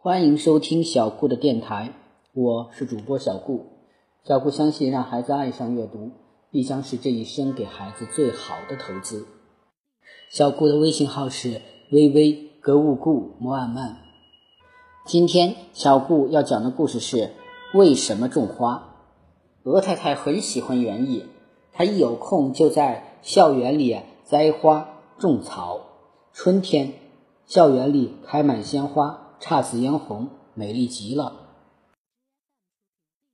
欢迎收听小顾的电台，我是主播小顾。小顾相信，让孩子爱上阅读，必将是这一生给孩子最好的投资。小顾的微信号是微微格物顾摩尔曼。今天小顾要讲的故事是为什么种花。鹅太太很喜欢园艺，她一有空就在校园里栽花种草。春天，校园里开满鲜花。姹紫嫣红，美丽极了。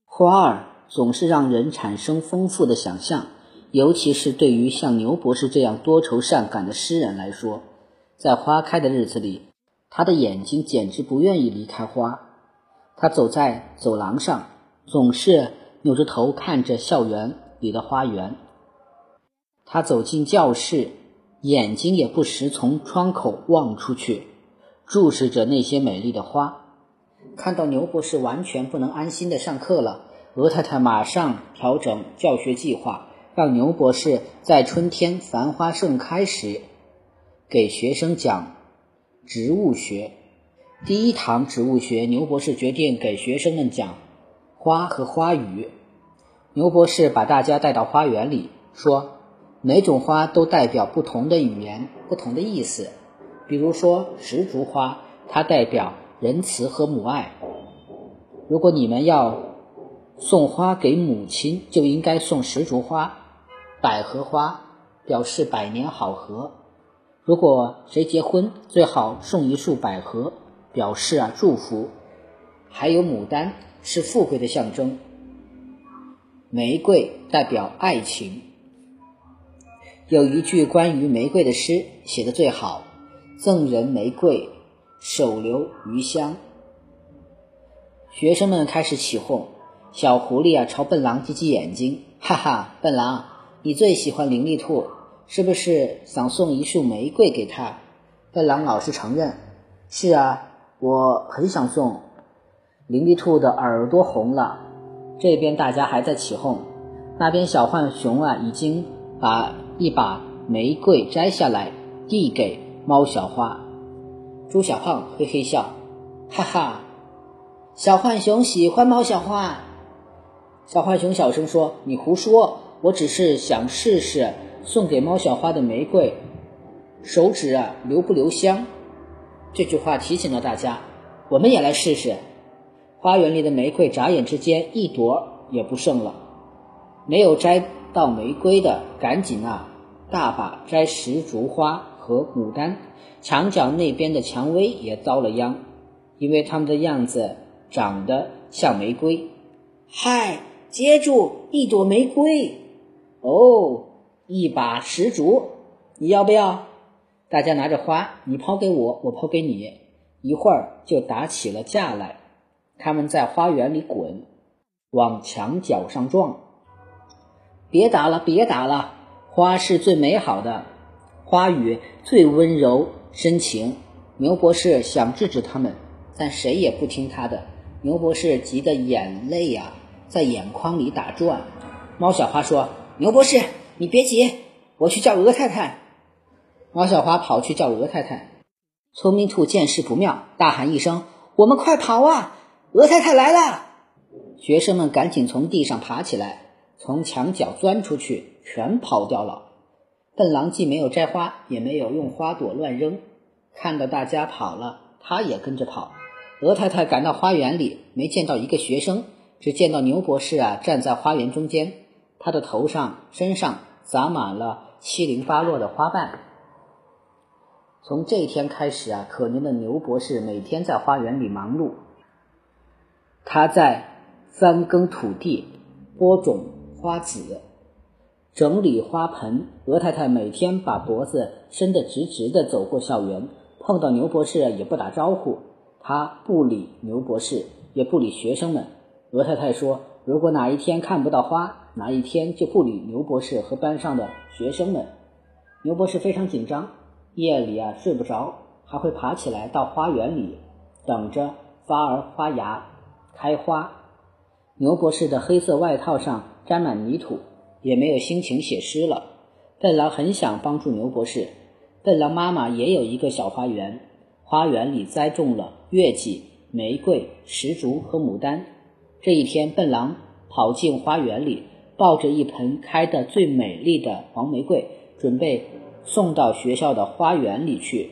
花儿总是让人产生丰富的想象，尤其是对于像牛博士这样多愁善感的诗人来说，在花开的日子里，他的眼睛简直不愿意离开花。他走在走廊上，总是扭着头看着校园里的花园。他走进教室，眼睛也不时从窗口望出去。注视着那些美丽的花，看到牛博士完全不能安心的上课了，鹅太太马上调整教学计划，让牛博士在春天繁花盛开时给学生讲植物学。第一堂植物学，牛博士决定给学生们讲花和花语。牛博士把大家带到花园里，说每种花都代表不同的语言，不同的意思。比如说石竹花，它代表仁慈和母爱。如果你们要送花给母亲，就应该送石竹花。百合花表示百年好合。如果谁结婚，最好送一束百合，表示啊祝福。还有牡丹，是富贵的象征。玫瑰代表爱情。有一句关于玫瑰的诗写的最好。赠人玫瑰，手留余香。学生们开始起哄，小狐狸啊朝笨狼挤挤眼睛，哈哈，笨狼，你最喜欢伶俐兔，是不是想送一束玫瑰给他？笨狼老实承认，是啊，我很想送。伶俐兔的耳朵红了，这边大家还在起哄，那边小浣熊啊已经把一把玫瑰摘下来递给。猫小花，猪小胖嘿嘿笑，哈哈，小浣熊喜欢猫小花。小浣熊小声说：“你胡说，我只是想试试送给猫小花的玫瑰，手指啊留不留香？”这句话提醒了大家，我们也来试试。花园里的玫瑰眨眼之间一朵也不剩了，没有摘到玫瑰的，赶紧啊，大把摘石竹花。和牡丹，墙角那边的蔷薇也遭了殃，因为它们的样子长得像玫瑰。嗨，接住一朵玫瑰！哦，一把石竹，你要不要？大家拿着花，你抛给我，我抛给你，一会儿就打起了架来。他们在花园里滚，往墙角上撞。别打了，别打了，花是最美好的。花语最温柔深情，牛博士想制止他们，但谁也不听他的。牛博士急得眼泪呀在眼眶里打转。猫小花说：“牛博士，你别急，我去叫鹅太太。”猫小花跑去叫鹅太太。聪明兔见势不妙，大喊一声：“我们快跑啊！鹅太太来了！”学生们赶紧从地上爬起来，从墙角钻出去，全跑掉了。笨狼既没有摘花，也没有用花朵乱扔。看到大家跑了，他也跟着跑。鹅太太赶到花园里，没见到一个学生，只见到牛博士啊站在花园中间，他的头上、身上洒满了七零八落的花瓣。从这一天开始啊，可怜的牛博士每天在花园里忙碌。他在翻耕土地，播种花籽。整理花盆，鹅太太每天把脖子伸得直直的走过校园，碰到牛博士也不打招呼。他不理牛博士，也不理学生们。鹅太太说：“如果哪一天看不到花，哪一天就不理牛博士和班上的学生们。”牛博士非常紧张，夜里啊睡不着，还会爬起来到花园里等着发儿发芽、开花。牛博士的黑色外套上沾满泥土。也没有心情写诗了。笨狼很想帮助牛博士。笨狼妈妈也有一个小花园，花园里栽种了月季、玫瑰、石竹和牡丹。这一天，笨狼跑进花园里，抱着一盆开得最美丽的黄玫瑰，准备送到学校的花园里去。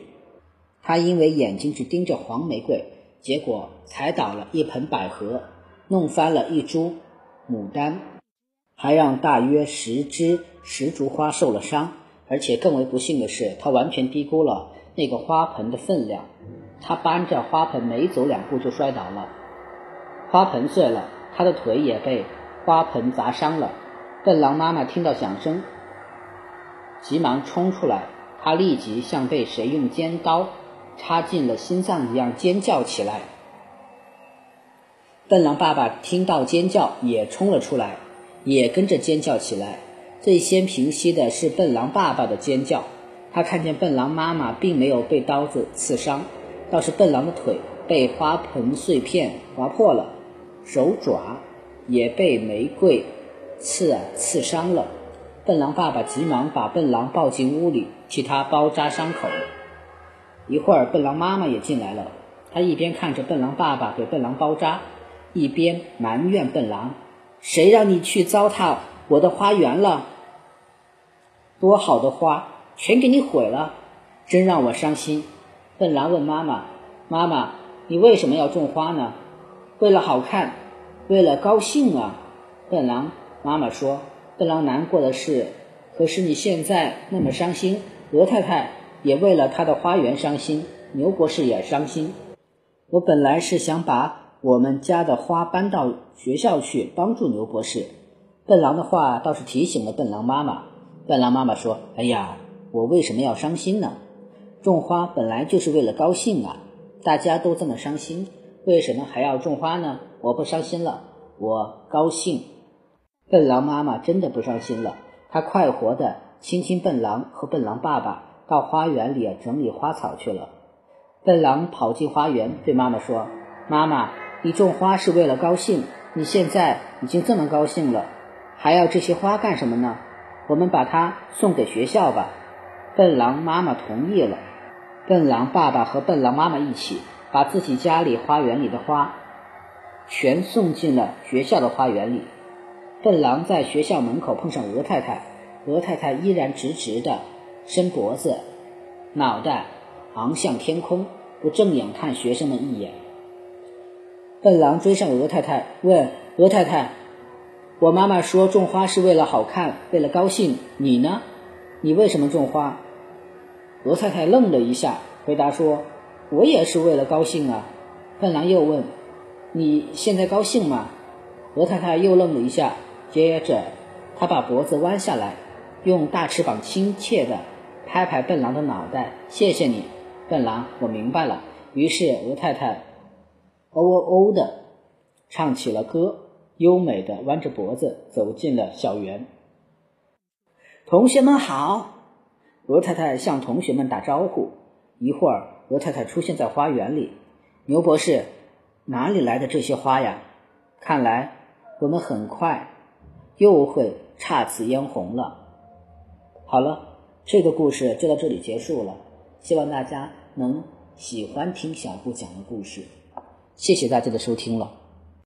他因为眼睛只盯着黄玫瑰，结果踩倒了一盆百合，弄翻了一株牡丹，还让大约十只石竹花受了伤。而且更为不幸的是，他完全低估了那个花盆的分量。他搬着花盆没走两步就摔倒了，花盆碎了，他的腿也被花盆砸伤了。笨狼妈妈听到响声，急忙冲出来，他立即像被谁用尖刀插进了心脏一样尖叫起来。笨狼爸爸听到尖叫也冲了出来，也跟着尖叫起来。最先平息的是笨狼爸爸的尖叫，他看见笨狼妈妈并没有被刀子刺伤。倒是笨狼的腿被花盆碎片划破了，手爪也被玫瑰刺啊刺伤了。笨狼爸爸急忙把笨狼抱进屋里，替他包扎伤口。一会儿，笨狼妈妈也进来了，她一边看着笨狼爸爸给笨狼包扎，一边埋怨笨狼：“谁让你去糟蹋我的花园了？多好的花，全给你毁了，真让我伤心。”笨狼问妈妈：“妈妈，你为什么要种花呢？为了好看，为了高兴啊？”笨狼妈妈说：“笨狼难过的是，可是你现在那么伤心，鹅太太也为了她的花园伤心，牛博士也伤心。我本来是想把我们家的花搬到学校去，帮助牛博士。”笨狼的话倒是提醒了笨狼妈妈。笨狼妈妈说：“哎呀，我为什么要伤心呢？”种花本来就是为了高兴啊！大家都这么伤心，为什么还要种花呢？我不伤心了，我高兴。笨狼妈妈真的不伤心了，她快活的亲亲笨狼和笨狼爸爸，到花园里整理花草去了。笨狼跑进花园，对妈妈说：“妈妈，你种花是为了高兴，你现在已经这么高兴了，还要这些花干什么呢？我们把它送给学校吧。”笨狼妈妈同意了。笨狼爸爸和笨狼妈妈一起把自己家里花园里的花全送进了学校的花园里。笨狼在学校门口碰上鹅太太，鹅太太依然直直的伸脖子，脑袋昂向天空，不正眼看学生们一眼。笨狼追上鹅太太，问鹅太太：“我妈妈说种花是为了好看，为了高兴，你呢？你为什么种花？”鹅太太愣了一下，回答说：“我也是为了高兴啊。”笨狼又问：“你现在高兴吗？”鹅太太又愣了一下，接着她把脖子弯下来，用大翅膀亲切地拍拍笨狼的脑袋：“谢谢你，笨狼，我明白了。”于是鹅太太哦哦哦的唱起了歌，优美的弯着脖子走进了校园。同学们好。鹅太太向同学们打招呼。一会儿，鹅太太出现在花园里。牛博士，哪里来的这些花呀？看来我们很快又会姹紫嫣红了。好了，这个故事就到这里结束了。希望大家能喜欢听小布讲的故事。谢谢大家的收听了。